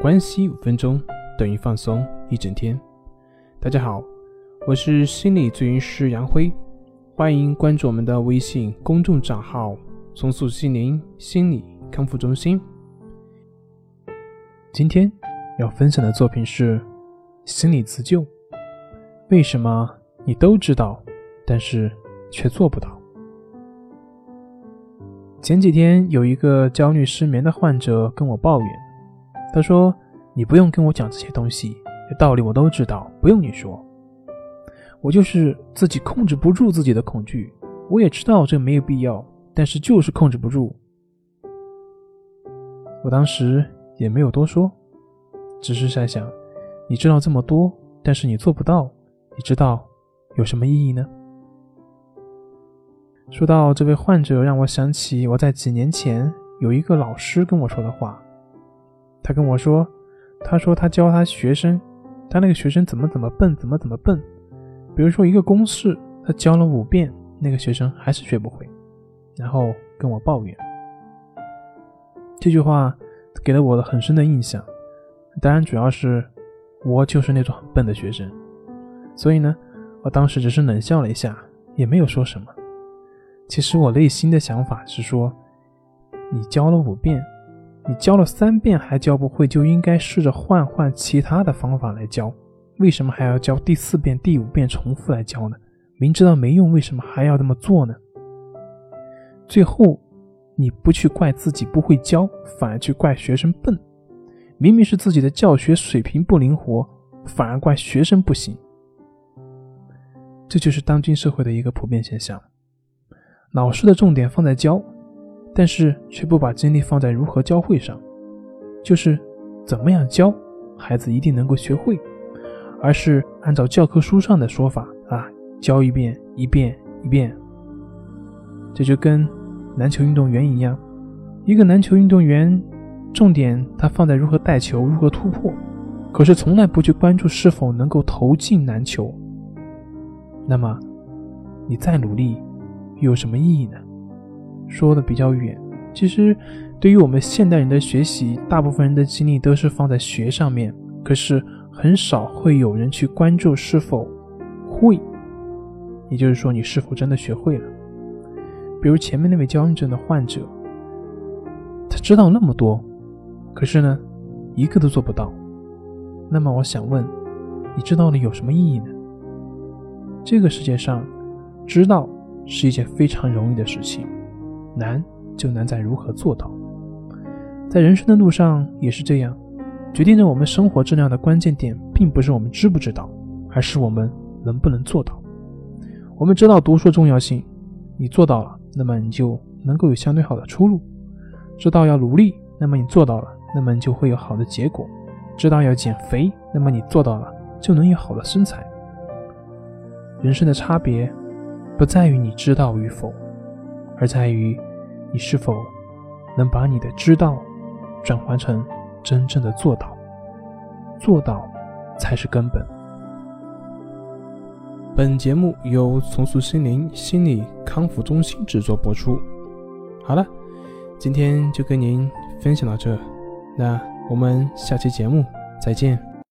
关系五分钟等于放松一整天。大家好，我是心理咨询师杨辉，欢迎关注我们的微信公众账号“重塑心灵心理康复中心”。今天要分享的作品是心理自救。为什么你都知道，但是却做不到？前几天有一个焦虑失眠的患者跟我抱怨，他说：“你不用跟我讲这些东西，这道理我都知道，不用你说。我就是自己控制不住自己的恐惧，我也知道这没有必要，但是就是控制不住。”我当时也没有多说，只是在想：你知道这么多，但是你做不到，你知道有什么意义呢？说到这位患者，让我想起我在几年前有一个老师跟我说的话。他跟我说：“他说他教他学生，他那个学生怎么怎么笨，怎么怎么笨。比如说一个公式，他教了五遍，那个学生还是学不会，然后跟我抱怨。这句话给了我很深的印象。当然，主要是我就是那种很笨的学生，所以呢，我当时只是冷笑了一下，也没有说什么。”其实我内心的想法是说，你教了五遍，你教了三遍还教不会，就应该试着换换其他的方法来教。为什么还要教第四遍、第五遍重复来教呢？明知道没用，为什么还要这么做呢？最后，你不去怪自己不会教，反而去怪学生笨。明明是自己的教学水平不灵活，反而怪学生不行。这就是当今社会的一个普遍现象。老师的重点放在教，但是却不把精力放在如何教会上，就是怎么样教孩子一定能够学会，而是按照教科书上的说法啊，教一遍一遍一遍。这就跟篮球运动员一样，一个篮球运动员重点他放在如何带球、如何突破，可是从来不去关注是否能够投进篮球。那么你再努力又。有什么意义呢？说的比较远。其实，对于我们现代人的学习，大部分人的精力都是放在学上面，可是很少会有人去关注是否会，也就是说，你是否真的学会了。比如前面那位焦虑症的患者，他知道那么多，可是呢，一个都做不到。那么我想问，你知道了有什么意义呢？这个世界上，知道。是一件非常容易的事情，难就难在如何做到。在人生的路上也是这样，决定着我们生活质量的关键点，并不是我们知不知道，而是我们能不能做到。我们知道读书重要性，你做到了，那么你就能够有相对好的出路；知道要努力，那么你做到了，那么你就会有好的结果；知道要减肥，那么你做到了，就能有好的身材。人生的差别。不在于你知道与否，而在于你是否能把你的知道转换成真正的做到。做到才是根本。本节目由重塑心灵心理康复中心制作播出。好了，今天就跟您分享到这，那我们下期节目再见。